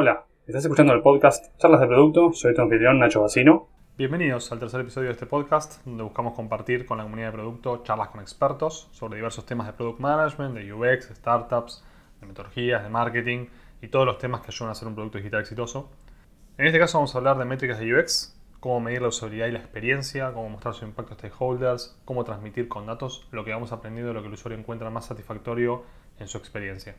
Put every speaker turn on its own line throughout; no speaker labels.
Hola, estás escuchando el podcast Charlas de Producto, soy tu anfitrión Nacho Bacino.
Bienvenidos al tercer episodio de este podcast, donde buscamos compartir con la comunidad de producto charlas con expertos sobre diversos temas de product management, de UX, startups, de metodologías, de marketing y todos los temas que ayudan a hacer un producto digital exitoso. En este caso vamos a hablar de métricas de UX, cómo medir la usabilidad y la experiencia, cómo mostrar su impacto a stakeholders, cómo transmitir con datos lo que vamos aprendiendo de lo que el usuario encuentra más satisfactorio en su experiencia.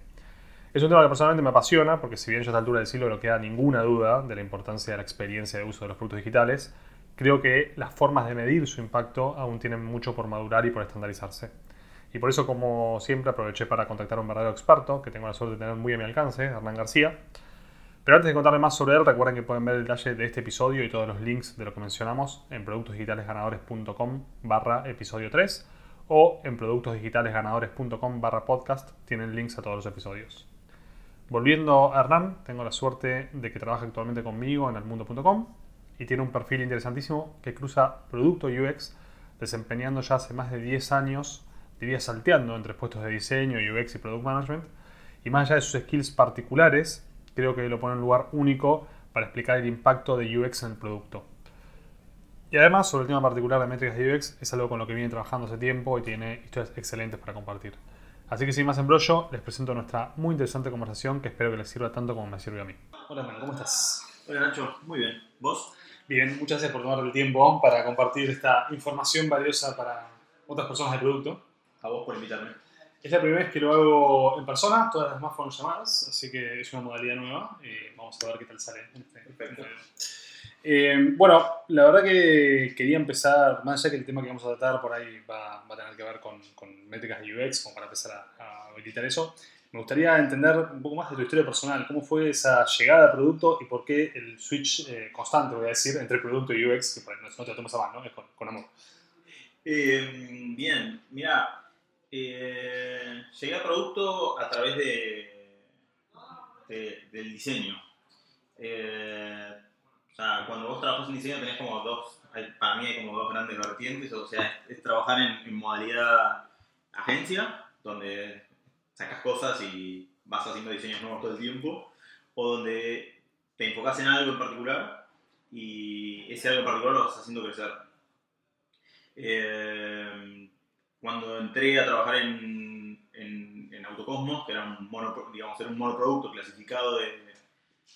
Es un tema que personalmente me apasiona porque si bien yo a esta altura del siglo no queda ninguna duda de la importancia de la experiencia de uso de los productos digitales, creo que las formas de medir su impacto aún tienen mucho por madurar y por estandarizarse. Y por eso, como siempre, aproveché para contactar a un verdadero experto que tengo la suerte de tener muy a mi alcance, Hernán García. Pero antes de contarle más sobre él, recuerden que pueden ver el detalle de este episodio y todos los links de lo que mencionamos en productosdigitalesganadores.com barra episodio 3 o en productosdigitalesganadores.com barra podcast tienen links a todos los episodios. Volviendo a Hernán, tengo la suerte de que trabaja actualmente conmigo en elmundo.com y tiene un perfil interesantísimo que cruza producto UX, desempeñando ya hace más de 10 años, diría salteando entre puestos de diseño, UX y product management. Y más allá de sus skills particulares, creo que lo pone en un lugar único para explicar el impacto de UX en el producto. Y además, sobre el tema particular de métricas de UX, es algo con lo que viene trabajando hace tiempo y tiene historias excelentes para compartir. Así que sin más embrollo, les presento nuestra muy interesante conversación que espero que les sirva tanto como me sirvió a mí. Hola, hermano, ¿cómo estás?
Hola Nacho, muy bien. ¿Vos?
Bien, muchas gracias por tomarte el tiempo para compartir esta información valiosa para otras personas del producto.
A vos por invitarme.
Es la primera vez que lo hago en persona, todas las demás fueron llamadas, así que es una modalidad nueva y vamos a ver qué tal sale. En este,
Perfecto.
Eh, bueno, la verdad que quería empezar, más allá que el tema que vamos a tratar por ahí va, va a tener que ver con, con métricas de UX, como para empezar a, a habilitar eso, me gustaría entender un poco más de tu historia personal, cómo fue esa llegada al producto y por qué el switch eh, constante, voy a decir, entre producto y UX, que por ahí no, no te lo tomas a mal, ¿no? Es con, con amor.
Eh, bien, mira, eh, llegué a producto a través de, de- del diseño. Eh, cuando vos trabajas en diseño tenés como dos, para mí hay como dos grandes vertientes, o sea, es, trabajar en, modalidad agencia, donde sacas cosas y vas haciendo diseños nuevos todo el tiempo, o donde te enfocas en algo en particular y ese algo en particular lo vas haciendo crecer. Eh, cuando entré a trabajar en, en, en Autocosmos, que era un, mono, digamos, era un monoproducto clasificado de,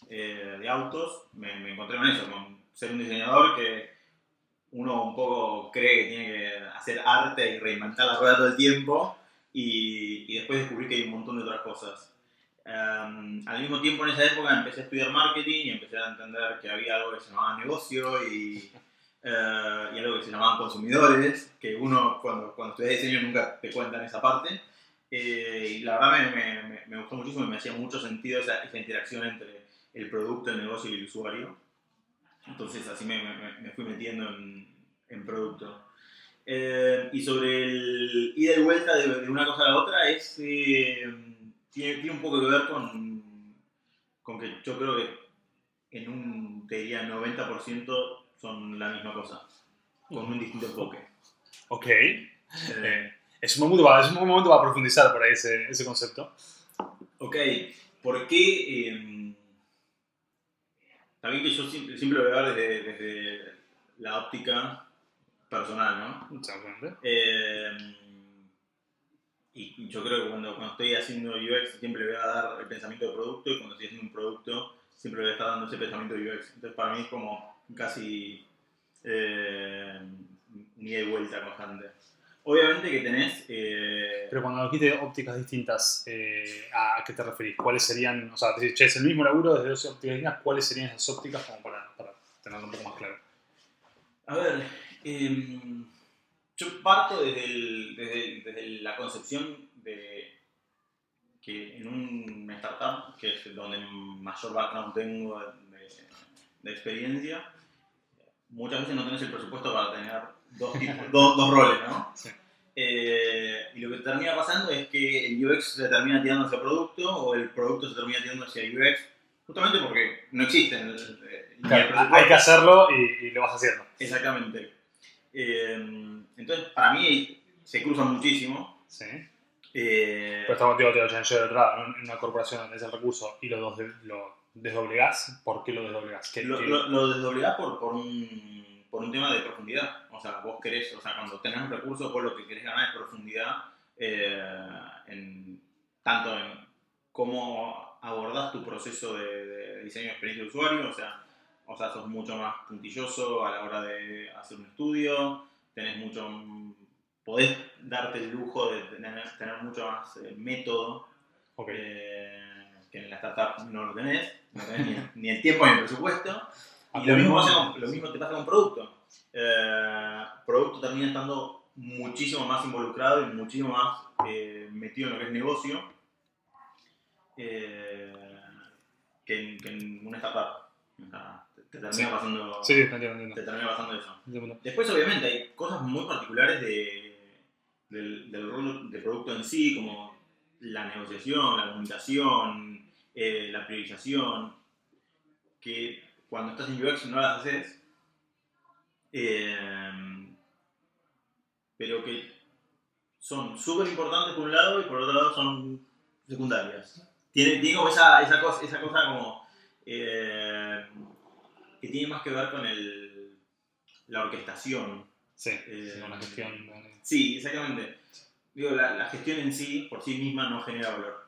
eh, de autos, me, me encontré con eso, con ser un diseñador que uno un poco cree que tiene que hacer arte y reinventar la rueda todo el tiempo y, y después descubrí que hay un montón de otras cosas. Um, al mismo tiempo en esa época empecé a estudiar marketing y empecé a entender que había algo que se llamaba negocio y, eh, y algo que se llamaban consumidores, que uno cuando, cuando estudias diseño nunca te cuentan esa parte. Eh, y la verdad me, me- me gustó muchísimo y me hacía mucho sentido esa, esa interacción entre el producto, el negocio y el usuario. Entonces así me, me- me fui metiendo en, en producto. Eh, y sobre el ida y vuelta de, de una cosa a la otra, es, eh, tiene, tiene un poco que ver con, con que yo creo que en un, te diría, 90% son la misma cosa, con un distinto enfoque.
Ok.
Eh,
es, un momento para, es un momento para profundizar por ahí ese, ese concepto.
ok, ¿por qué? También que yo siempre, siempre lo voy a ver desde, desde la óptica personal, ¿no?
Exactamente.
Eh, y yo creo que cuando, cuando estoy haciendo UX siempre le voy a dar el pensamiento de producto y cuando estoy haciendo un producto siempre le voy a estar dando ese pensamiento de UX. Entonces para mí es como casi eh, un ida y vuelta constante. Obviamente que tenés... eh,
Pero cuando dijiste ópticas distintas, eh, ¿a qué te referís? ¿Cuáles serían, o sea, decís, che, es el mismo laburo desde dos ópticas distintas, ¿cuáles serían esas ópticas como para, para tenerlo un poco más claro?
A ver, em, yo parto desde, el- desde, desde la concepción de que en un startup, que es donde mayor background tengo de, de experiencia, muchas veces no tenés el presupuesto para tener dos, tipos- dos, dos roles, ¿no?
Sí.
Eh, y lo que termina pasando es que el UX se termina tirando hacia producto o el producto se termina tirando hacia UX, justamente porque no existen. el
Claro, hay que hacerlo y, y lo vas haciendo.
Exactamente. Eh, entonces, para mí se cruzan muchísimo.
Sí.
Eh,
Pero estamos, digo, digo, yo de lado, ¿no? en una corporación donde es el recurso y los dos de- lo desdoblegás, ¿por qué lo desdoblegás? ¿Qué-
Lo,
qué-
lo, lo desdoblegás por, por, un, por un tema de profundidad. O sea, vos querés, o sea, cuando tenés un recurso, vos lo que querés ganar es profundidad, eh, en, tanto en cómo abordás tu proceso de, de diseño de experiencia de usuario, o sea, o sea, sos mucho más puntilloso a la hora de hacer un estudio, tenés mucho, podés darte el lujo de tener, tener mucho más eh, método eh, que en la startup no lo tenés, no tenés ni, ni el tiempo ni el presupuesto. Y lo mismo, lo mismo te pasa con producto. Eh, producto termina estando muchísimo más involucrado y muchísimo más eh, metido en lo que es negocio eh, que, en, que en una startup. O sea, te, te termina
Sí.
pasando,
Sí, entiendo, entiendo.
te termina pasando eso.
Entiendo.
Después, obviamente, hay cosas muy particulares de, del, del rol del producto en sí, como la negociación, la comunicación, eh, la priorización, que cuando estás en UX no las haces, eh, pero que son súper importantes por un lado y por otro lado son secundarias. Tiene, tiene como esa, esa, cosa, esa cosa como eh, que tiene más que ver con el, la orquestación.
Sí,
Eh,
sí, con la gestión. eh,
Sí, exactamente. Digo, la, la gestión en sí, por sí misma, no genera valor.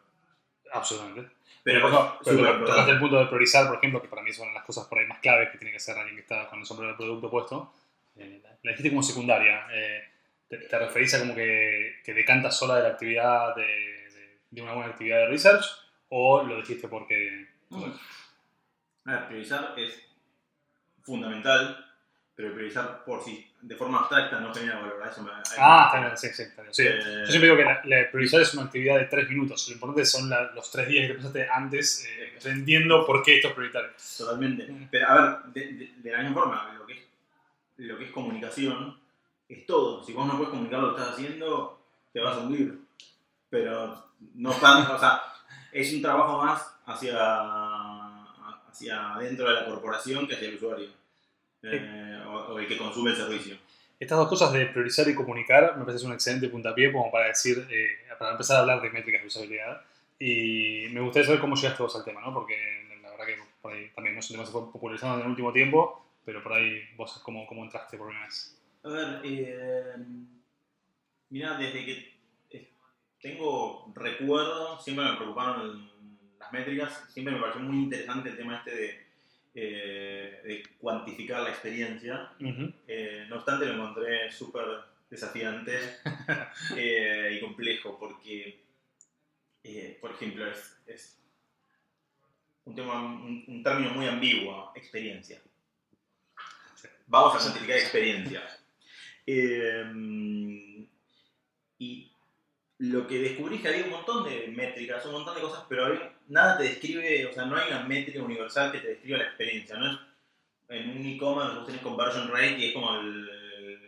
Absolutamente.
Pero,
Pero,
es súper
pero tocaste
importante.
el punto de priorizar, por ejemplo, que para mí son las cosas por ahí más claves que tiene que hacer alguien que está con el sombrero del producto puesto. Eh, la- dijiste como secundaria. Eh, te, te referís a como que, que decantas sola de la actividad de, de- de una buena actividad de research o lo dijiste porque...
A ver, priorizar es fundamental, pero priorizar por sí, de forma abstracta, no genera valor. Eso me,
Ah, está bien, sí, sí, está bien. Sí.
Eh,
Yo siempre digo que la, la priorizar es una actividad de tres minutos. Lo importante son la- los tres días que te pasaste antes eh, entendiendo por qué esto es prioritario.
Totalmente.
Mm.
Pero, a ver, de, de- de la misma forma, lo que, es, lo que es comunicación es todo. Si vos no puedes comunicar lo que estás haciendo, te vas a hundir. Pero no tanto, o sea, es un trabajo más hacia, hacia dentro de la corporación que hacia el usuario. Eh, o, el que consume el servicio.
Estas dos cosas de priorizar y comunicar me parece un excelente puntapié como para decir, eh, para empezar a hablar de métricas de usabilidad. Y me gustaría saber cómo llegaste vos al tema, ¿no? Porque la verdad que por ahí también no es un tema que se fue popularizando en el último tiempo, pero por ahí vos cómo, cómo entraste por primera vez.
A ver, eh, mira, desde que eh, tengo recuerdo, siempre me preocuparon las métricas, siempre me pareció muy interesante el tema este de, eh, de cuantificar la experiencia. Eh, no obstante, lo encontré súper desafiante eh, y complejo porque, por ejemplo, es, es un, tema, un, un término muy ambiguo, experiencia. Vamos a cuantificar experiencia. Y lo que descubrí es que había un montón de métricas, un montón de cosas, pero había- nada te describe, o sea, no hay una métrica universal que te describa la experiencia. No es en un e-commerce vos tenés conversion rate y es como el,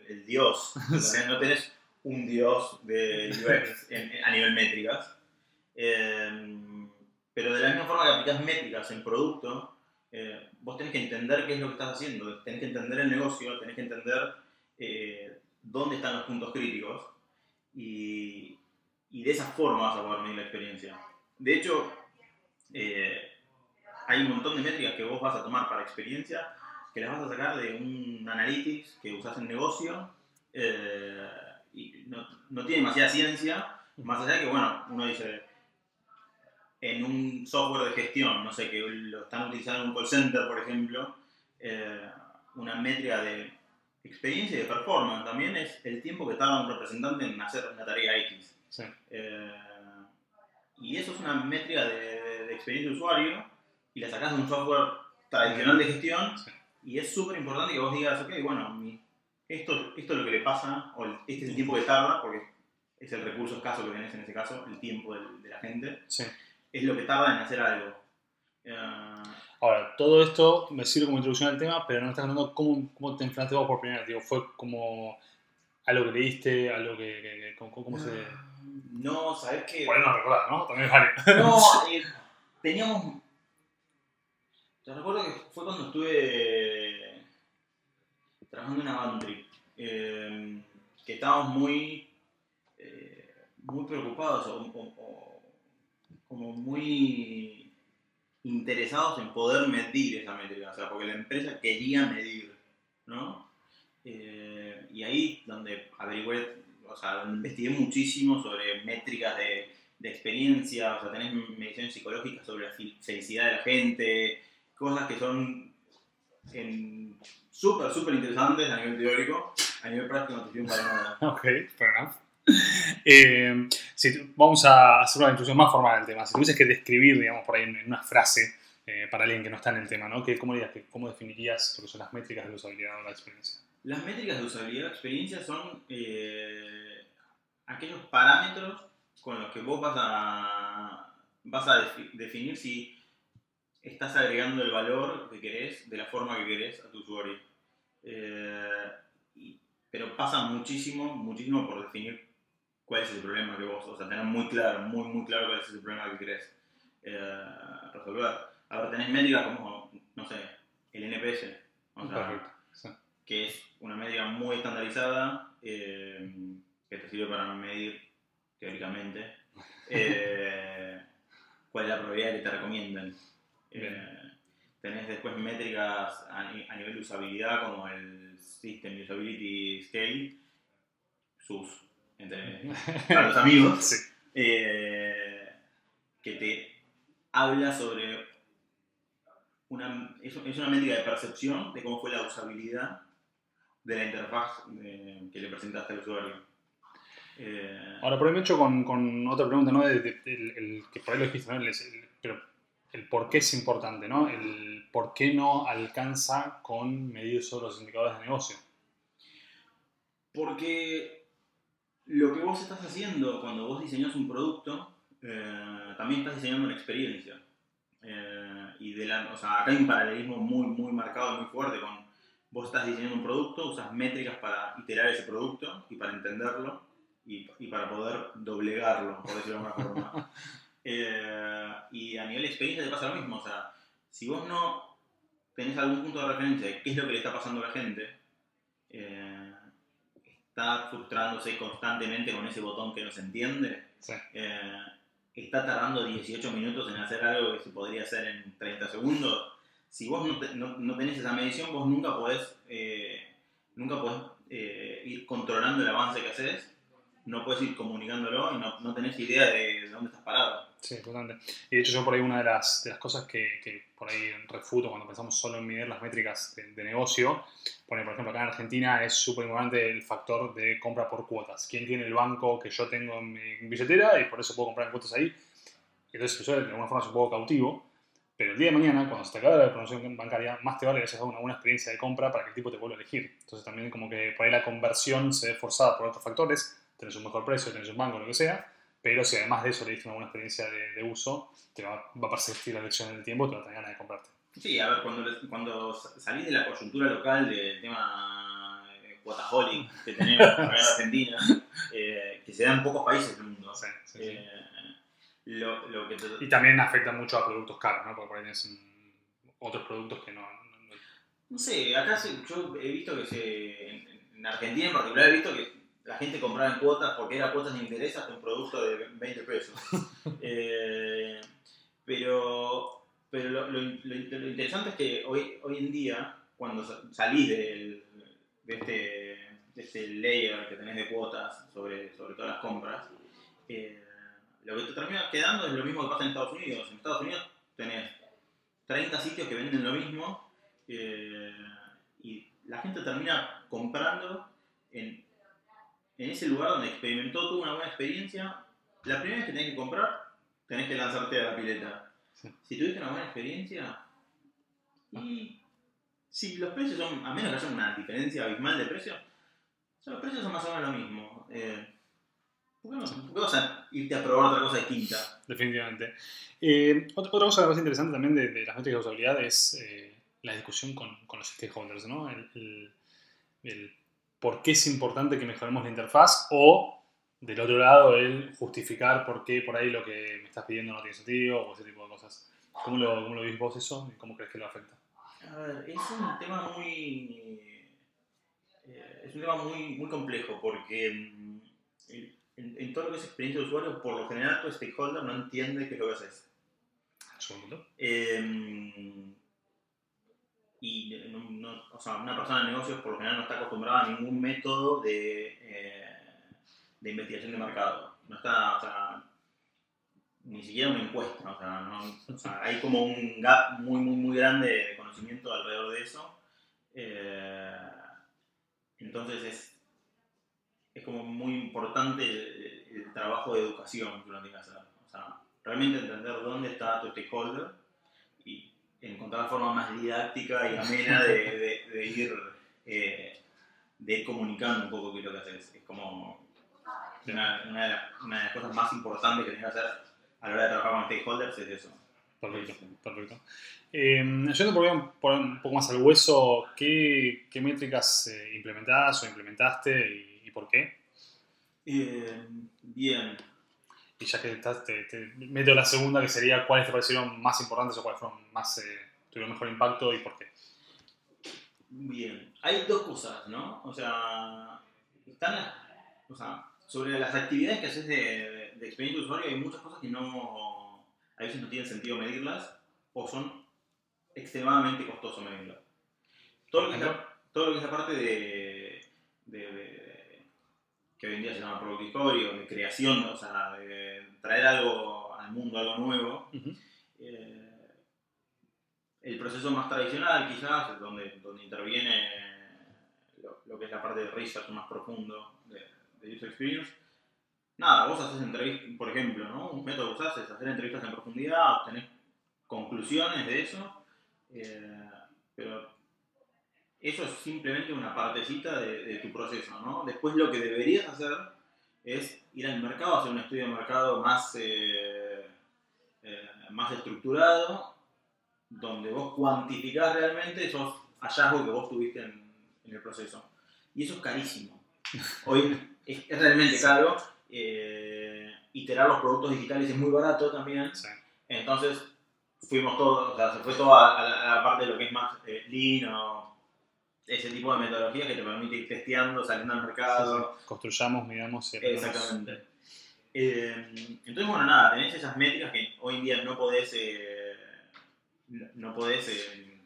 el dios. ¿entendés? No tenés un dios de UX en- a nivel métricas. Eh, pero de la misma forma que aplicás métricas en producto, eh, vos tenés que entender qué es lo que estás haciendo, tenés que entender el negocio, tenés que entender eh, dónde están los puntos críticos y, y de esa forma vas a poder medir la experiencia. De hecho, eh, hay un montón de métricas que vos vas a tomar para experiencia que las vas a sacar de un analytics que usás en negocio eh, y no, no tiene demasiada ciencia, más allá de que, bueno, uno dice, en un software de gestión, no sé, que lo están utilizando en un call center, por ejemplo, eh, una métrica de experiencia y de performance también es el tiempo que tarda un representante en hacer una tarea X.
Sí.
Eh, y eso es una métrica de, experiencia de usuario y la sacás de un software tradicional de gestión
Sí.
y es súper importante que vos digas, ok, bueno, mi- esto, esto es lo que le pasa, o este es el tiempo que tarda, porque es el recurso escaso que tenés en ese caso, el tiempo de la gente,
Sí.
es lo que tarda en hacer algo. Eh,
Ahora, todo esto me sirve como introducción al tema, pero no me estás contando cómo, cómo te enfrentaste vos por primera vez. Digo, ¿Fue como algo que leíste, algo que... que- que- cómo, cómo se...?
no, ¿sabés qué?
Bueno, no recordar, ¿no? También vale.
No, eh, teníamos. Te recuerdo que fue cuando estuve trabajando en Avantri, eh, que estábamos muy, eh, muy preocupados o como muy interesados en poder medir esa métrica, o sea, porque la empresa quería medir, ¿no? Eh, y ahí donde averigüé, o sea, investigué muchísimo sobre métricas de, de experiencia, o sea, tenés mediciones psicológicas sobre la felicidad de la gente, cosas que son súper, súper interesantes a nivel teórico, a nivel práctico no te sirven para nada.
Ok, fair enough. Eh, si, vamos a hacer una introducción más formal del tema. Si tuvieses que describir, digamos, por ahí en, una frase eh, para alguien que no está en el tema, ¿no? ¿Cómo, dirías, ¿Cómo definirías lo que son las métricas de usabilidad o la experiencia?
Las métricas de usabilidad o experiencia son eh, aquellos parámetros con los que vos vas a, vas a definir si estás agregando el valor que querés de la forma que querés a tu usuario. pero pasa muchísimo, muchísimo por definir cuál es el problema que vos, o sea, tener muy claro, muy, muy claro cuál es el problema que querés eh, resolver. Ahora tenés métricas como, no sé, el NPS, o sea, que es una métrica muy estandarizada eh, que te sirve para medir, teóricamente, eh, cuál es la probabilidad que te recomienden. tenés después métricas a, a, nivel de usabilidad como el System Usability Scale, SUS, entre los amigos, eh, que te habla sobre una, es, una métrica de percepción de cómo fue la usabilidad de la interfaz eh, que le presentaste al usuario.
Eh, Ahora, por ahí me hecho con, con otra pregunta, ¿no? el, que por ahí lo dijiste, ¿no? El, pero el por qué es importante, ¿no? El por qué no alcanza con medir solo los indicadores de negocio.
Porque lo que vos estás haciendo cuando vos diseñas un producto, eh, también estás diseñando una experiencia. Eh, y de la, o sea, acá hay un paralelismo muy, muy marcado, muy fuerte con vos estás diseñando un producto, usas métricas para iterar ese producto y para entenderlo y, y para poder doblegarlo, por decirlo de alguna forma. Eh, y a nivel de experiencia te pasa lo mismo. O sea, si vos no tenés algún punto de referencia de qué es lo que le está pasando a la gente, está frustrándose constantemente con ese botón que no se entiende, eh, está tardando 18 minutos en hacer algo que se podría hacer en 30 segundos. Si vos no, no, tenés esa medición, vos nunca podés, eh, nunca podés eh, ir controlando el avance que haces, no puedes ir comunicándolo y no, no tenés idea de dónde estás parado.
Sí, totalmente. Y de hecho yo por ahí una de las, de las cosas que, que, por ahí refuto cuando pensamos solo en medir las métricas de, negocio, por ejemplo acá en Argentina es súper importante el factor de compra por cuotas. ¿Quién tiene el banco que yo tengo en mi billetera y por eso puedo comprar en cuotas ahí? Entonces yo de alguna forma es un poco cautivo, pero el día de mañana, cuando se te acabe la promoción bancaria, más te vale que hayas dado una buena experiencia de compra para que el tipo te vuelva a elegir. Entonces también como que por ahí la conversión se ve forzada por otros factores, tenés un mejor precio, tenés un banco, lo que sea, pero si además de eso le diste una buena experiencia de, uso, te va, va, a persistir la elección en el tiempo y te va a tener ganas de comprarte.
Sí, a ver, cuando, cuando salís de la coyuntura local del tema Guataholic que tenemos en Argentina, eh, que se da en pocos países del mundo. Sí, sí, eh, lo, lo que
Y también afecta mucho a productos caros, ¿no? Porque por ahí tienes otros productos que no...
No, sé, acá yo he visto que se, en Argentina en particular he visto que la gente compraba en cuotas porque era cuotas de interés hasta un producto de 20 pesos. Eh, pero pero lo, lo, interesante es que hoy, hoy en día, cuando salís de, este, de este layer que tenés de cuotas sobre, sobre todas las compras, eh, lo que te termina quedando es lo mismo que pasa en Estados Unidos. En Estados Unidos tenés 30 sitios que venden lo mismo eh, y la gente termina comprando en en ese lugar donde experimentó toda una buena experiencia, la primera vez que tenés que comprar, tenés que lanzarte a la pileta. Si tuviste una buena experiencia, y si los precios son, a menos que haya una diferencia abismal de precios, los precios son más o menos lo mismo. Eh, ¿por, qué no, vas a irte a probar otra cosa distinta?
Definitivamente. Eh, otra, cosa que me interesante también de, las métricas de usabilidad es eh, la discusión con, con, los stakeholders, ¿no? el, el por qué es importante que mejoremos la interfaz o, del otro lado, el justificar por qué por ahí lo que me estás pidiendo no tiene sentido o ese tipo de cosas. ¿Cómo lo, cómo lo vís vos eso y cómo crees que lo afecta?
A ver, es un tema muy... Eh, es un tema muy, muy complejo porque mm, en, todo lo que es experiencia de usuario, por lo general tu stakeholder no entiende qué es lo que haces.
Segundo.
Eh, y o sea, una persona de negocios por lo general no está acostumbrada a ningún método de, eh, de investigación de mercado. No está, o sea, ni siquiera una encuesta. O sea, hay como un gap muy, muy, muy grande de conocimiento alrededor de eso. Eh, entonces es, es como muy importante el, trabajo de educación que uno tiene que hacer. Realmente entender dónde está tu stakeholder y encontrar la forma más didáctica y amena de, de- de ir, eh, de ir comunicando un poco qué es lo que haces. Es como una, una de las, una de las cosas más importantes que tienes que hacer a la hora de trabajar con stakeholders es eso.
Perfecto, perfecto. Eh, yendo por, por un poco más al hueso, ¿qué, qué métricas eh, implementás o implementaste y, y por qué?
Eh, bien,
ya que estás, te, te meto la segunda, que sería cuáles te parecieron más importantes o cuáles fueron más, eh, tuvieron mejor impacto y por qué.
Bien, hay dos cosas, ¿no? O sea, están las, o sea, sobre las actividades que haces de, de, de experiencia de usuario hay muchas cosas que no, a veces no tienen sentido medirlas o son extremadamente costoso medirlas. Todo lo que es la, todo lo que es la parte de- que hoy en día se llama Product Discovery o de creación, o sea, de traer algo al mundo, algo nuevo,
Ujú.
eh, el proceso más tradicional quizás, es donde, donde interviene lo, lo que es la parte de research más profundo de, de user experience. Nada, vos haces entrevistas, por ejemplo, ¿no? un método que usás es hacer entrevistas en profundidad, obtener conclusiones de eso, eh, pero eso es simplemente una partecita de, de tu proceso, ¿no? Después lo que deberías hacer es ir al mercado, hacer un estudio de mercado más, eh, eh, más estructurado, donde vos cuantificás realmente esos hallazgos que vos tuviste en, en el proceso. Y eso es carísimo. Hoy es, es realmente caro. eh, iterar los productos digitales es muy barato también.
Sí.
Entonces fuimos todos, o sea, se fue toda a la, a la parte de lo que es más eh, lean o ese tipo de metodologías que te permite ir testeando, saliendo al mercado.
Sí, sí. Construyamos, midamos y.
Exactamente. Eh, entonces, bueno, nada, tenés esas métricas que hoy en día no podés, eh, no podés, eh,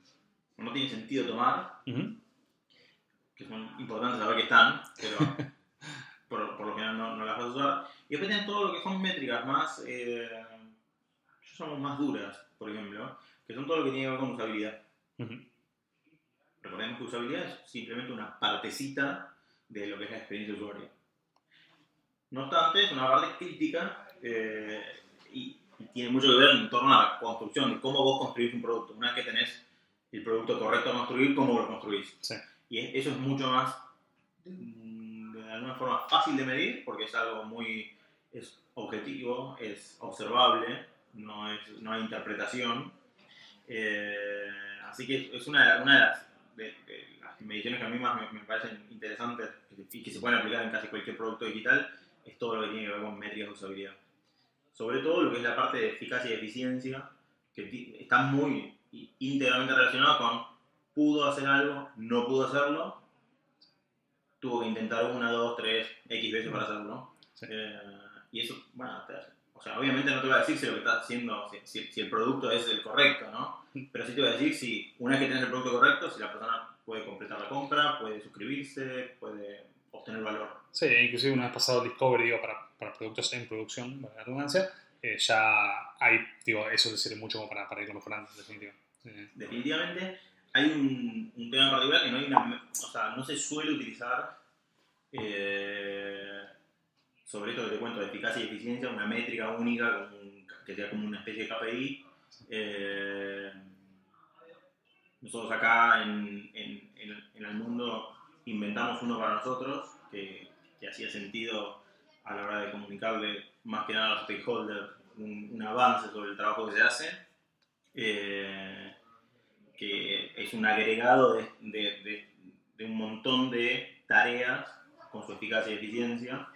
no tiene sentido tomar, que son importantes saber que están, pero por, por lo general no, no las vas a usar. Y después tenés todo lo que son métricas más, llamo más duras, por ejemplo, que son todo lo que tiene que ver con usabilidad. Que usabilidad es simplemente una partecita de lo que es la experiencia de usuario. No obstante, es una parte crítica eh, y, y tiene mucho que ver en torno a la construcción, de cómo vos construís un producto. Una vez que tenés el producto correcto a construir, cómo lo construís.
Sí.
Y es- eso es mucho más, mm, de alguna forma, fácil de medir, porque es algo muy es objetivo, es observable, no, es, no hay interpretación. Eh, así que es una, una de, las, de- de las mediciones que a mí más me, me parecen interesantes y que se pueden aplicar en casi cualquier producto digital, es todo lo que tiene que ver con métricas de usabilidad. Sobre todo lo que es la parte de eficacia y eficiencia, que está muy íntegramente relacionado con pudo hacer algo, no pudo hacerlo, tuvo que intentar una, dos, tres, X veces para hacerlo.
Sí.
Eh, y eso, bueno, te- o sea, obviamente no te va a decir si lo que estás haciendo, si, el producto es el correcto, ¿no? Pero sí te va a decir si una vez que tenés el producto correcto, si la persona puede completar la compra, puede suscribirse, puede obtener valor.
Sí, inclusive una vez pasado el Discovery digo, para, para productos en producción, para la redundancia, eh, ya hay, digo, eso le sirve mucho como para, para irlo mejorando, en definitiva. Eh,
definitivamente hay un, un tema en particular que no hay una, o sea, no se suele utilizar eh, sobre esto que te cuento de eficacia y eficiencia, una métrica única que sea como una especie de KPI. Eh, nosotros acá en, en, el mundo inventamos uno para nosotros que, que hacía sentido a la hora de comunicarle más que nada a los stakeholders un, avance sobre el trabajo que se hace. Eh, que es un agregado de- de- de un montón de tareas con su eficacia y eficiencia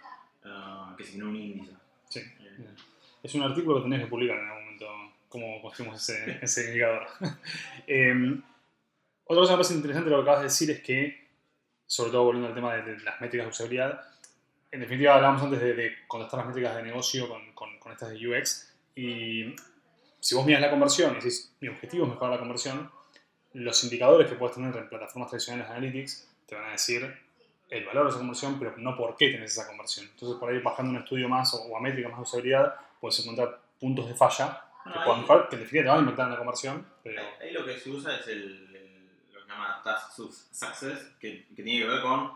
ah, que genera un índice.
sí.
Eh,
Es un artículo que tenés que publicar en algún momento, cómo construimos ese, ese indicador. Eh, otra cosa que me parece interesante de lo que acabas de decir es que, sobre todo volviendo al tema de, de las métricas de usabilidad, en definitiva hablábamos antes de, de contrastar las métricas de negocio con, con, con estas de UX y si vos miras la conversión y decís, mi objetivo es mejorar la conversión, los indicadores que puedes tener en plataformas tradicionales de Analytics te van a decir el valor de esa conversión, pero no por qué tenés esa conversión. Entonces, por ahí bajando un estudio más o, o a métrica más de usabilidad, puedes encontrar puntos de falla que, puedan
ahí-
que te van a impactar en la conversión, pero
Ahí, ahí lo que se usa es el, el- lo que se llama Task Success, que, que tiene que ver con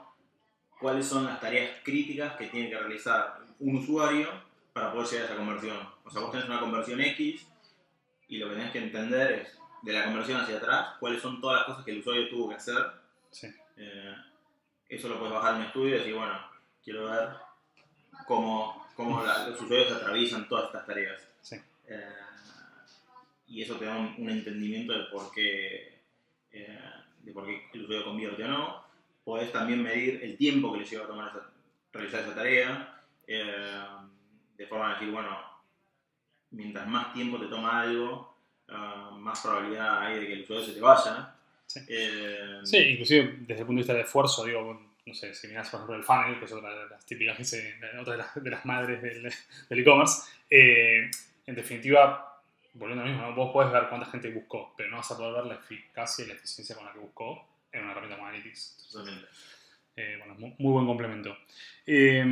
cuáles son las tareas críticas que tiene que realizar un usuario para poder llegar a esa conversión. O sea, vos tenés una conversión X y lo que tenés que entender es, de la conversión hacia atrás, cuáles son todas las cosas que el usuario tuvo que hacer.
sí.
Eh, eso lo puedes bajar en un estudio y decir, bueno, quiero ver cómo, cómo la- los usuarios atraviesan todas estas tareas.
Sí.
Eh, y eso te da un, un entendimiento de por qué, eh, de por qué el usuario convierte o no. Podés también medir el tiempo que le lleva a tomar esa- realizar esa tarea, eh, de forma de decir, bueno, mientras más tiempo te toma algo, más probabilidad hay de que el usuario se te vaya.
Sí.
Eh,
Sí, inclusive desde el punto de vista de esfuerzo, digo, no sé, si miras por ejemplo el funnel, que es otra de las típicas que se, otra de las, de las madres del e-commerce, eh, en definitiva, volviendo a lo mismo, ¿no? vos podés ver cuánta gente buscó, pero no vas a poder ver la eficacia y la eficiencia con la que buscó en una herramienta como Analytics.
totalmente.
Eh, bueno, muy, muy buen complemento. Eh,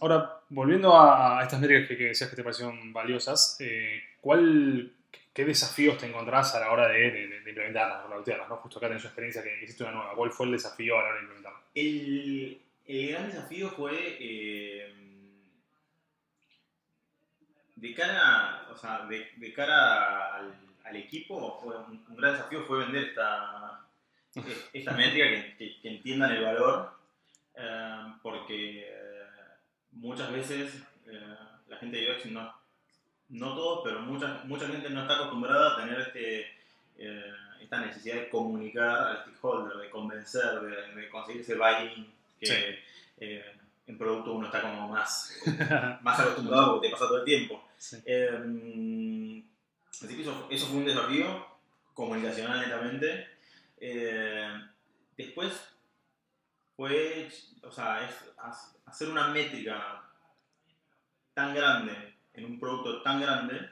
ahora, volviendo a, a estas métricas que, que decías que te parecieron valiosas, eh, ¿cuál, ¿qué desafíos te encontrás a la hora de, de- de implementarlas, rolloutearlas? ¿no? Justo acá tenés su experiencia que hiciste una nueva. ¿Cuál fue el desafío a la hora de implementarla?
El, el gran desafío fue eh, de cara, o sea, de, de cara al, equipo, un, gran desafío fue vender esta, esta métrica, que, entiendan el valor, eh, porque eh, muchas veces la gente de UX no, no todos, pero mucha, mucha gente no está acostumbrada a tener este, eh, esta necesidad de comunicar al stakeholder, de convencer, de, de conseguir ese buy-in que
Sí.
eh, en producto uno está como más, más acostumbrado porque te pasa todo el tiempo.
Sí.
Eh, así que eso, eso fue un desafío comunicacional netamente. Después fue, o sea, es hacer una métrica tan grande en un producto tan grande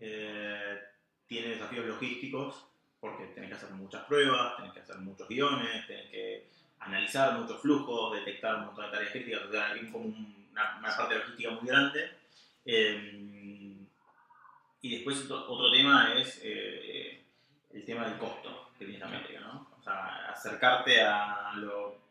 eh, tiene desafíos logísticos porque tenés que hacer muchas pruebas, tenés que hacer muchos guiones, tenés que analizar muchos flujos, detectar un montón de tareas críticas, o sea, hay como una, parte logística muy grande. Eh, y después otro, tema es eh, el tema del costo que tiene esta métrica, ¿no? O sea, acercarte a lo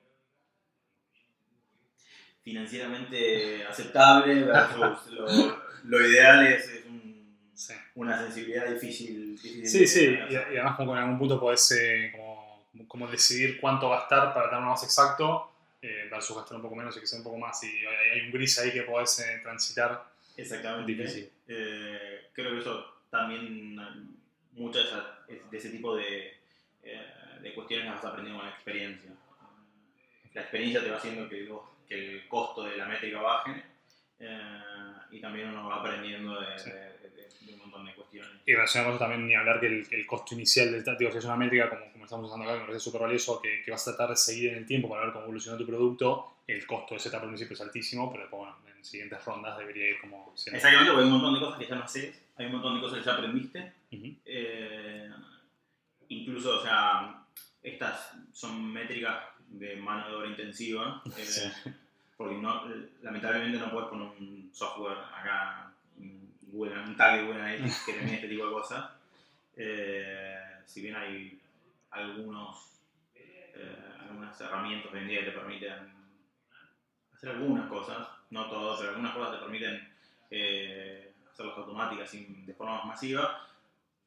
financieramente aceptable versus lo, lo ideal es, es un-
Sí.
una sensibilidad difícil. difícil
Sí, sí, y, además como que en algún punto podés eh, como, como decidir cuánto gastar para tener uno más exacto eh, versus gastar un poco menos y que sea un poco más y hay, hay un gris ahí que podés eh, transitar.
Exactamente.
Difícil.
Eh, creo que eso también, muchas de, ese tipo de, eh, de cuestiones las vas aprendiendo con la experiencia. La experiencia te va haciendo que, el costo de la métrica baje eh, y también uno va aprendiendo de,
Sí.
de- de- de un montón de cuestiones.
Y relacionado también ni hablar que el, el costo inicial del digo, si es una métrica como, como estamos usando acá, que me parece súper valioso, que, que vas a tratar de seguir en el tiempo para ver cómo evoluciona tu producto, el costo de setup al principio es altísimo, pero bueno, en siguientes rondas debería ir como siendo...
Exactamente, porque hay un montón de cosas que ya no haces, hay un montón de cosas que ya aprendiste. Eh, incluso, o sea, estas son métricas de mano de obra intensiva, eh,
Sí.
Porque no, lamentablemente no puedes poner un software acá, un, tag de Google Analytics que tenga este tipo de cosas. Eh, si bien hay algunos, eh, algunas herramientas hoy que te permiten hacer algunas cosas, no todas, pero algunas cosas te permiten eh, hacerlas automáticas sin- de forma más masiva.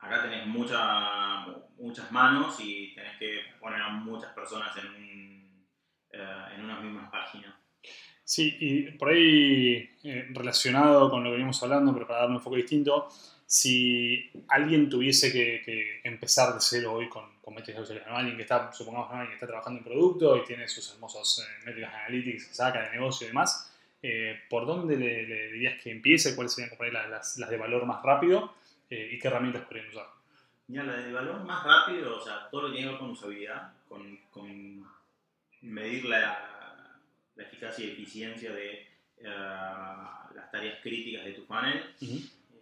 Acá tenés mucha- muchas manos y tenés que poner a muchas personas en, un, eh, en unas mismas páginas.
Sí, y por ahí eh, relacionado con lo que venimos hablando, pero para darle un enfoque distinto, si alguien tuviese que, que empezar de cero hoy con, con métricas usuario, ¿no? alguien que está, supongamos, alguien que está trabajando en producto y tiene sus hermosos eh, métricas analytics que saca de negocio y demás, eh, ¿por dónde le, le dirías que empiece? ¿Cuáles serían por ahí las, las- las de valor más rápido? Eh, ¿Y qué herramientas podrían usar?
Mira, la de valor más rápido, o sea, todo lo que tiene que ver con usabilidad, con, con medir la, la eficacia y eficiencia de eh, las tareas críticas de tu.
Ujú.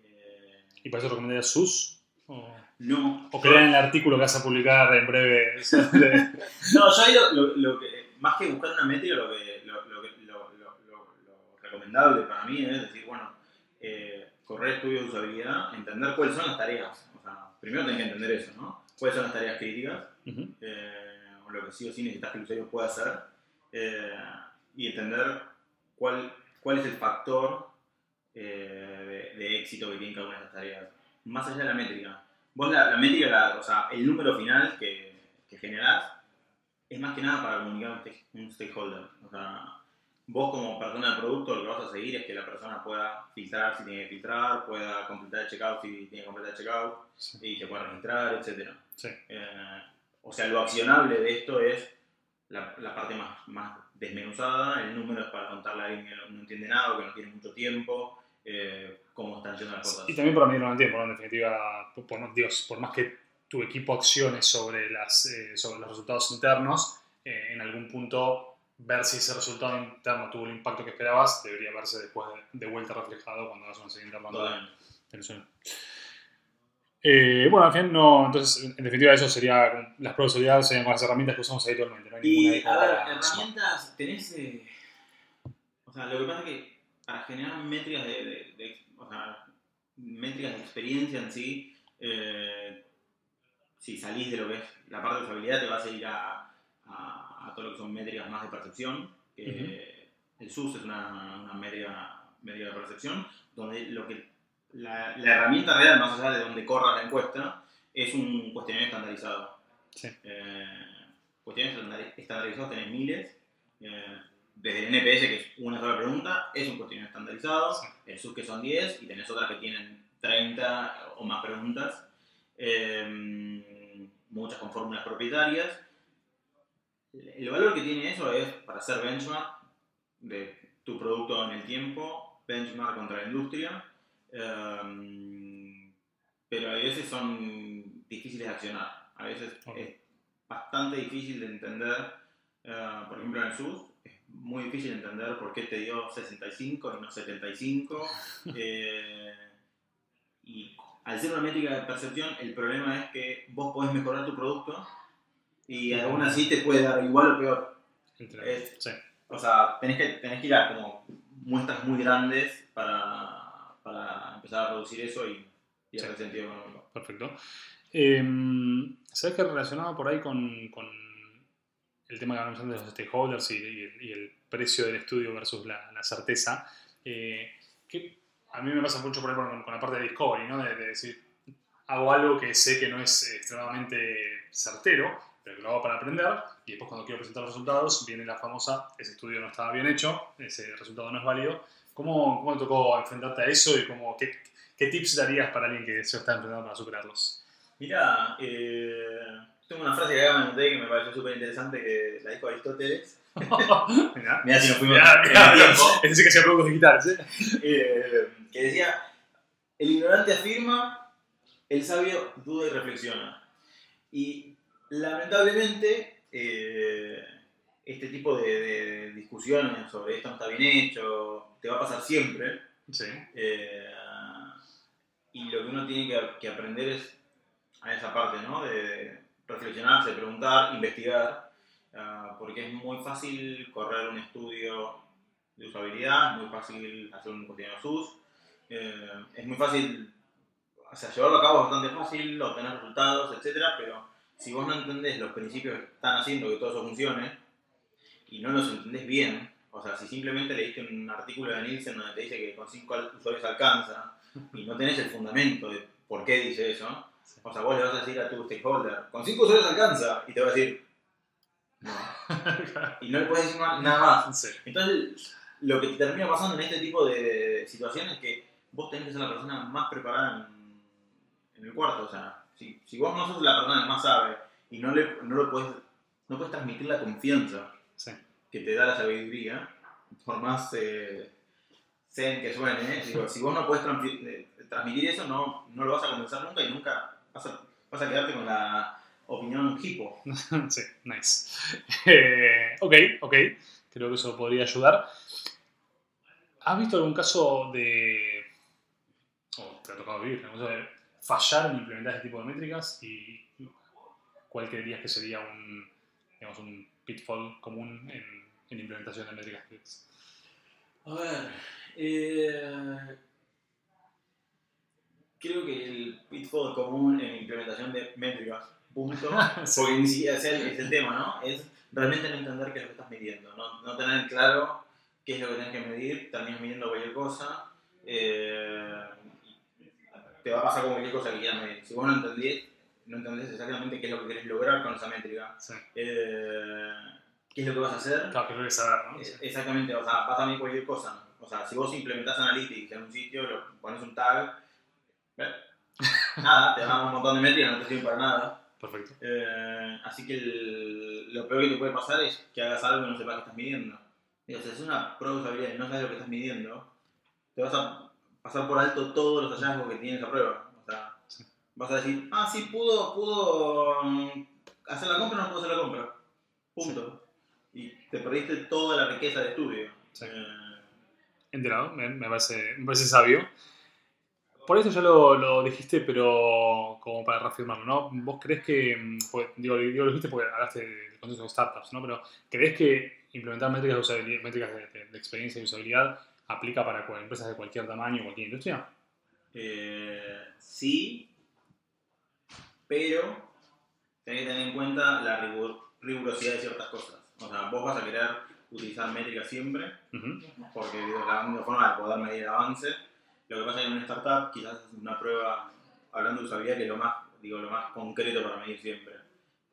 Eh,
Y ¿Y para eso recomendarías SUS? ¿O,
No.
o crean el artículo que vas a publicar en breve?
No, yo ahí lo, lo- lo que, más que buscar una métrica, lo, que, lo, lo, que- lo- lo- lo- lo recomendable para mí es decir, bueno, eh, correr estudios de usabilidad, entender cuáles son las tareas. O sea, primero tenés que entender eso, ¿no? ¿Cuáles son las tareas críticas? Eh, o lo que sí o sí necesitas que el usuario pueda hacer, eh, y entender cuál, cuál es el factor eh, de, de éxito que tiene cada una de esas tareas. Más allá de la métrica. Vos la, la métrica, la- o sea, el número final que, que generás es más que nada para comunicar a un, un stakeholder. O sea, vos como persona de producto lo que vas a seguir es que la persona pueda filtrar si tiene que filtrar, pueda completar el checkout si tiene que completar el checkout,
Sí.
y se pueda registrar, etc.
Sí.
Eh, o sea, lo accionable de esto es la, la parte más, más desmenuzada, el número es para contarle a alguien que no, no entiende nada o que no tiene mucho tiempo, eh, cómo están yendo las cosas.
Y también para medirlo en el tiempo, ¿no? En definitiva, por, por- Dios, por más que tu equipo accione sobre, las, eh, sobre los resultados internos, eh, en algún punto ver si ese resultado interno tuvo el impacto que esperabas, debería verse después de, de vuelta reflejado cuando hagas una siguiente ronda de-. Eh, bueno, al fin, no, entonces, en definitiva, eso sería, las pruebas de serían con las herramientas que usamos habitualmente. No hay ninguna
Y,
como
a ver,
para sumar.
herramientas, tenés. eh, o sea, lo que pasa es que para generar métricas de, de- de- o sea, métricas de experiencia en sí, eh, si salís de lo que es la parte de usabilidad, te vas a ir a, a- a todo lo que son métricas más de percepción. que El SUS es una, una métrica, métrica de percepción, donde lo que la, la herramienta real, más allá de donde corra la encuesta, es un cuestionario estandarizado.
Sí.
Eh, cuestionarios estandari- estandarizados tenés miles. eh, desde el NPS, que es una sola pregunta, es un cuestionario estandarizado.
Sí.
El SUS, que son 10, y tenés otras que tienen 30 o más preguntas. eh, muchas con fórmulas propietarias. El valor que tiene eso es para hacer benchmark de tu producto en el tiempo, benchmark contra la industria, eh, pero a veces son difíciles de accionar. A veces
Ok.
es bastante difícil de entender, eh, por ejemplo en el SUS, es muy difícil de entender por qué te dio 65 y no 75. eh, y al ser una métrica de percepción, el problema es que vos podés mejorar tu producto y aún así te puede dar igual o peor.
Entre-
es-
sí.
O sea, tenés que, tenés que ir a como muestras muy grandes para, para empezar a reducir eso y, y hacer sentido económico.
Perfecto. Eh, ¿Sabes qué relacionado por ahí con, con el tema que hablamos antes de los stakeholders y, y el, y el precio del estudio versus la, la certeza? Eh, que a mí me pasa mucho por ahí con, con la parte de discovery, ¿no? De, de decir, hago algo que sé que no es extremadamente certero, pero que lo hago para aprender, y después cuando quiero presentar los resultados, viene la famosa, ese estudio no estaba bien hecho, ese resultado no es válido. ¿Cómo, cómo te tocó enfrentarte a eso y cómo, qué, qué tips darías para alguien que se está enfrentando para superarlos?
Mira, eh, tengo una frase que acá me anoté que me pareció súper interesante que la dijo Aristóteles.
Mirá
si nos fuimos
Mirá,
en
mirá,
el tiempo.
Es decir, que hacía productos digitales, ¿eh?
Eh, que decía, el ignorante afirma, el sabio duda y reflexiona. Y lamentablemente, eh, este tipo de, de discusiones sobre esto no está bien hecho, te va a pasar siempre.
Sí.
Eh, y lo que uno tiene que, que aprender es a esa parte, ¿no? De reflexionarse, preguntar, investigar, ah, porque es muy fácil correr un estudio de usabilidad, es muy fácil hacer un cuestionario SUS, eh, es muy fácil, o sea, llevarlo a cabo es bastante fácil, obtener resultados, etcétera, pero si vos no entendés los principios que están haciendo que todo eso funcione y no los entendés bien, o sea, si simplemente leíste un artículo de Nielsen donde te dice que con 5 usuarios alcanza y no tenés el fundamento de por qué dice eso, o sea, vos le vas a decir a tu stakeholder, con 5 usuarios alcanza, y te va a decir, no. Y no le puedes decir nada más.
Sí.
Entonces, lo que te termina pasando en este tipo de situaciones es que vos tenés que ser la persona más preparada en, en el cuarto. O sea, si, si vos no sos la persona que más sabe y no, le, no, lo puedes, no puedes transmitir la confianza. Que te da la sabiduría, por más eh, zen que suene, ¿eh? Digo, si vos no puedes eh, transmitir eso, no, no lo vas a convencer nunca y nunca vas a, quedarte con la opinión hipo.
Sí, nice. Eh, ok, ok. Creo que eso podría ayudar. ¿Has visto algún caso de. o te ha tocado vivir. ¿no? Fallar en implementar este tipo de métricas y cuál creerías que sería un, digamos, un pitfall común en, en implementación de métricas.
A ver, eh, creo que el pitfall común en implementación de métricas, punto, porque ni siquiera es el, es el tema, ¿no? Es realmente no entender qué es lo que estás midiendo, no, no tener claro qué es lo que tienes que medir, terminas midiendo cualquier cosa, eh, te va a pasar con cualquier cosa que quieras medir. Si vos no entendés, no entendés exactamente qué es lo que querés lograr con esa métrica,
Sí.
eh, qué es lo que vas a hacer,
Claro, que lo que saber, ¿no?
Exactamente, o sea, vas a medir cualquier cosa. O sea, si vos implementás Analytics en un sitio, lo pones un tag, eh, nada, te dan un montón de métricas, no te sirven para nada.
Perfecto.
Eh, así que el- lo peor que te puede pasar es que hagas algo y no sepas qué estás midiendo. Y, o sea, es una prueba de usabilidad y no sabes lo que estás midiendo, te vas a pasar por alto todos los hallazgos que tiene esa prueba. Vas a decir, ah, sí, pudo, pudo mm, hacer la compra o no pudo hacer la compra. Punto. Y te perdiste toda la riqueza de estudio.
Sí.
Eh,
Enterado, me, me parece, me parece sabio. Por eso ya lo, lo dijiste, pero como para reafirmarlo, ¿no? ¿Vos crees que, mm, pues, digo, digo, lo dijiste porque hablaste del concepto de startups, ¿no? Pero ¿crees que implementar métricas de usabilidad, métricas de, de- de experiencia y usabilidad aplica para empresas de cualquier tamaño, cualquier industria?
Eh, sí, pero tenés que tener en cuenta la rigur- rigurosidad de ciertas cosas. O sea, vos vas a querer utilizar métricas siempre, porque es la única forma de poder medir avance. Lo que pasa es que en una startup quizás es una prueba, hablando de usabilidad, que es lo más, digo, lo más concreto para medir siempre.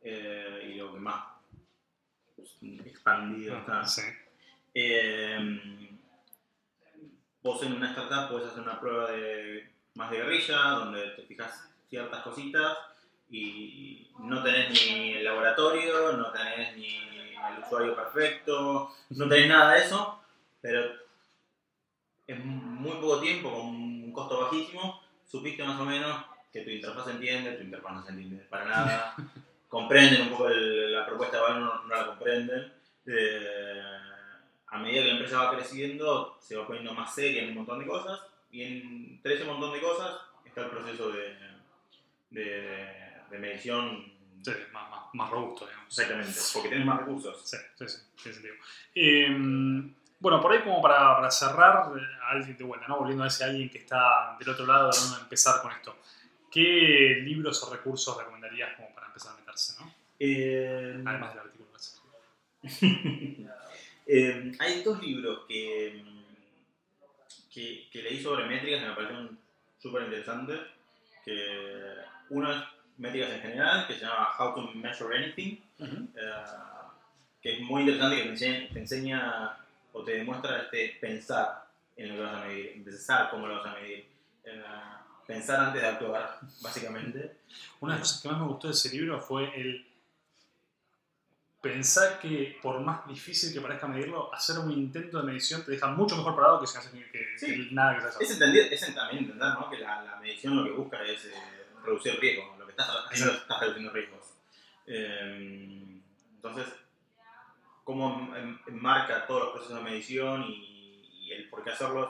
Eh, y lo que más expandido está.
Ah, Sí.
Eh, vos en una startup puedes hacer una prueba de más de guerrilla, donde te fijas ciertas cositas y no tenés ni el laboratorio, no tenés ni el usuario perfecto, no tenés nada de eso, pero en muy poco tiempo, con un costo bajísimo, supiste más o menos que tu interfaz se entiende, tu interfaz no se entiende para nada, comprenden un poco el- la propuesta de valor, no, no la comprenden. Eh, a medida que la empresa va creciendo, se va poniendo más seria en un montón de cosas, y entre ese montón de cosas está el proceso de, de, de medición.
Sí, más, más, más robusto, digamos.
Exactamente, porque tienes más recursos.
Sí, sí, sí, tiene sentido. Eh, bueno, por ahí como para, para cerrar, eh, alguien de vuelta, ¿no? Volviendo a ese alguien que está del otro lado, empezar con esto. ¿Qué libros o recursos recomendarías como para empezar a meterse, no?
Eh,
Además del artículo.
Eh, hay dos libros que, que, que leí sobre métricas que me parecieron súper interesantes. Que uno es métricas en general, que se llama How to Measure Anything,
escrito.
eh, que es muy interesante, que te enseña, te enseña o te demuestra este pensar en lo que vas a medir, pensar cómo lo vas a medir, eh, pensar antes de actuar, básicamente.
Una de las cosas que más me gustó de ese libro fue el pensar que por más difícil que parezca medirlo, hacer un intento de medición te deja mucho mejor parado que si haces que,
Sí.
que nada que se hace.
Es, entender, es también entender ¿no? que la, la medición lo que busca es eh, reducir lo que estás reduciendo riesgos. Eh, entonces, cómo en- enmarca todos los procesos de medición y, y el por qué hacerlos,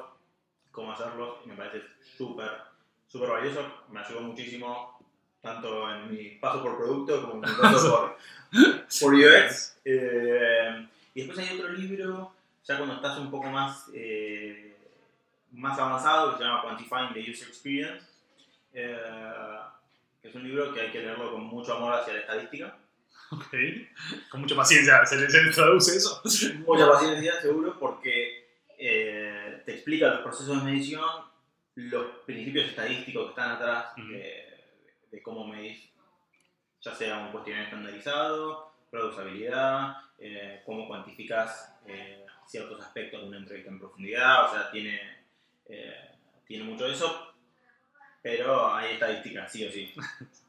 cómo hacerlos, me parece súper súper valioso, me ayudó muchísimo tanto en mi paso por producto como en mi paso por, por UX. Eh, y después hay otro libro, ya cuando estás un poco más, eh, más avanzado, que se llama Quantifying the User Experience, eh, es un libro que hay que leerlo con mucho amor hacia la estadística.
Ok. Con mucha paciencia, ¿se le, se le traduce eso?
Mucha paciencia, seguro, porque eh, te explica los procesos de medición, los principios estadísticos que están atrás
Ujú.
de, de cómo medís, ya sea un cuestionario estandarizado, usabilidad, eh, cómo cuantificas eh, ciertos aspectos de una entrevista en profundidad, o sea, tiene, eh, tiene mucho de eso, pero hay estadística, sí o sí.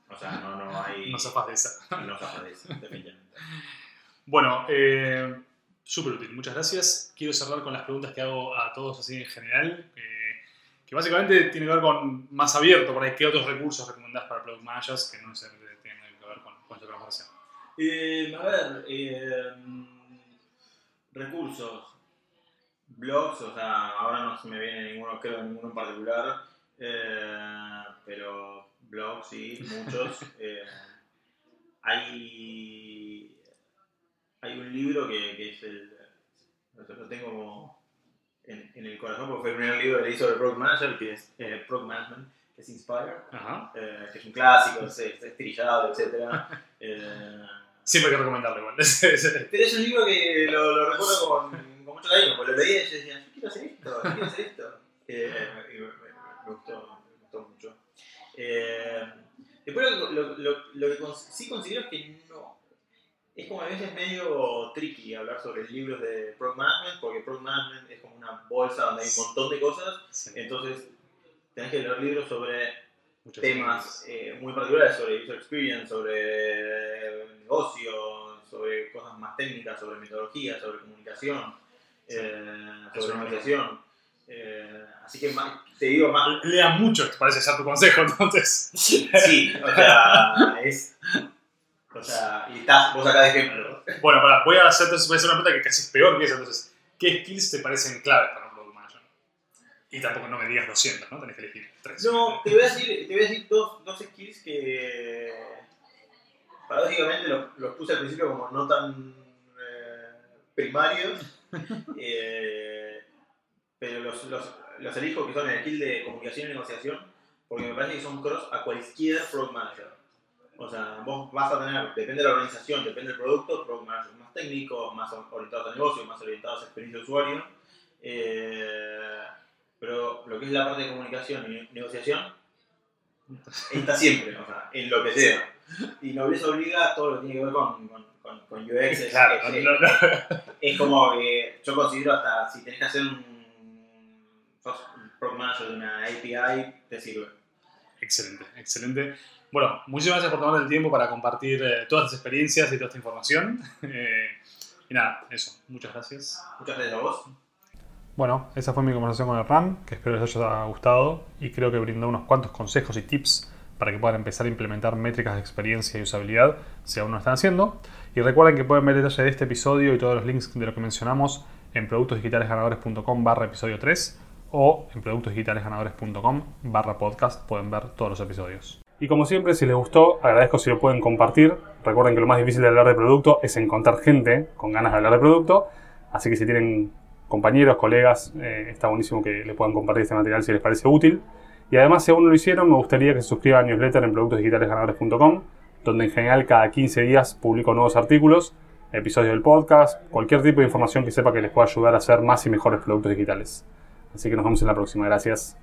O sea, no, no hay...
No zafas de esa.
no se aparece, definitivamente.
Bueno, eh, súper útil, muchas gracias. Quiero cerrar con las preguntas que hago a todos así en general, eh, que básicamente tiene que ver con más abierto, por ahí, ¿qué otros recursos recomendás para Product Managers que no necesariamente tienen que ver con, con esta conversación?
Eh, a ver, eh, recursos, blogs, o sea, ahora no se me viene ninguno, creo, ninguno en particular. Eh, pero blogs sí, muchos. Eh, hay, hay un libro que, que es el. Lo tengo como en, en el corazón porque fue el primer libro que leí sobre Product Manager, que es eh, Product Management, que es Inspire,
Ajá.
eh, que es un clásico, es, es estrillado, etc. Eh,
Siempre hay que recomendarlo igual.
Pero es un libro que lo, lo recuerdo con, con mucho cariño, porque lo leía y yo decía, yo quiero hacer esto, yo quiero hacer esto. Eh, me, gustó, me gustó mucho. Eh, después lo, lo- lo- lo que sí considero es que no. Es como a veces medio tricky hablar sobre libros de Product Management, porque Product Management es como una bolsa donde hay un montón de cosas,
sí,
entonces tenés que leer libros sobre temas eh, muy particulares sobre user experience, sobre negocio, sobre cosas más técnicas, sobre metodología, sobre comunicación,
Sí.
eh, sobre organización. Eh, así que te digo más.
Lea mucho, esto parece ser tu consejo, entonces.
Sí, o sea, es. O sea, y estás vos acá de ejemplo.
Bueno, para, voy a hacer, entonces, voy a hacer una pregunta que casi es peor que esa. Entonces, ¿qué skills te parecen claves para un product manager? Y tampoco no me digas 200, ¿no? Tenés que elegir 3.
No, te voy a decir, te voy a decir dos, dos skills que paradójicamente los, los puse al principio como no tan eh, primarios, eh, pero los, los, los elijo que son el skill de comunicación y negociación, porque me parece que son cross a cualquier product manager. O sea, vos vas a tener, depende de la organización, depende del producto, product managers más técnicos, más orientados a negocio, más orientados a experiencia de usuario. Eh, pero lo que es la parte de comunicación y negociación está siempre, o sea, en lo que sea. Y Nobleza obliga todo lo que tiene que ver con, con, con, con UX.
Claro,
es-
no, no.
es como que yo considero hasta si tenés que hacer un product manager de una API, te sirve.
Excelente, excelente. Bueno, muchísimas gracias por tomar el tiempo para compartir eh, todas las experiencias y toda esta información. Eh, y nada, eso. Muchas gracias.
Muchas gracias a vos.
Bueno, esa fue mi conversación con el RAM, que espero les haya gustado y creo que brindó unos cuantos consejos y tips para que puedan empezar a implementar métricas de experiencia y usabilidad si aún no están haciendo. Y recuerden que pueden ver detalle de este episodio y todos los links de lo que mencionamos en productosdigitalesganadores.com barra episodio 3 o en productosdigitalesganadores.com barra podcast pueden ver todos los episodios. Y como siempre, si les gustó, agradezco si lo pueden compartir. Recuerden que lo más difícil de hablar de producto es encontrar gente con ganas de hablar de producto. Así que si tienen compañeros, colegas, eh, está buenísimo que le puedan compartir este material si les parece útil. Y además, si aún no lo hicieron, me gustaría que se suscriban a newsletter en productosdigitalesganadores.com, donde en general cada 15 días publico nuevos artículos, episodios del podcast, cualquier tipo de información que sepa que les pueda ayudar a hacer más y mejores productos digitales. Así que nos vemos en la próxima. Gracias.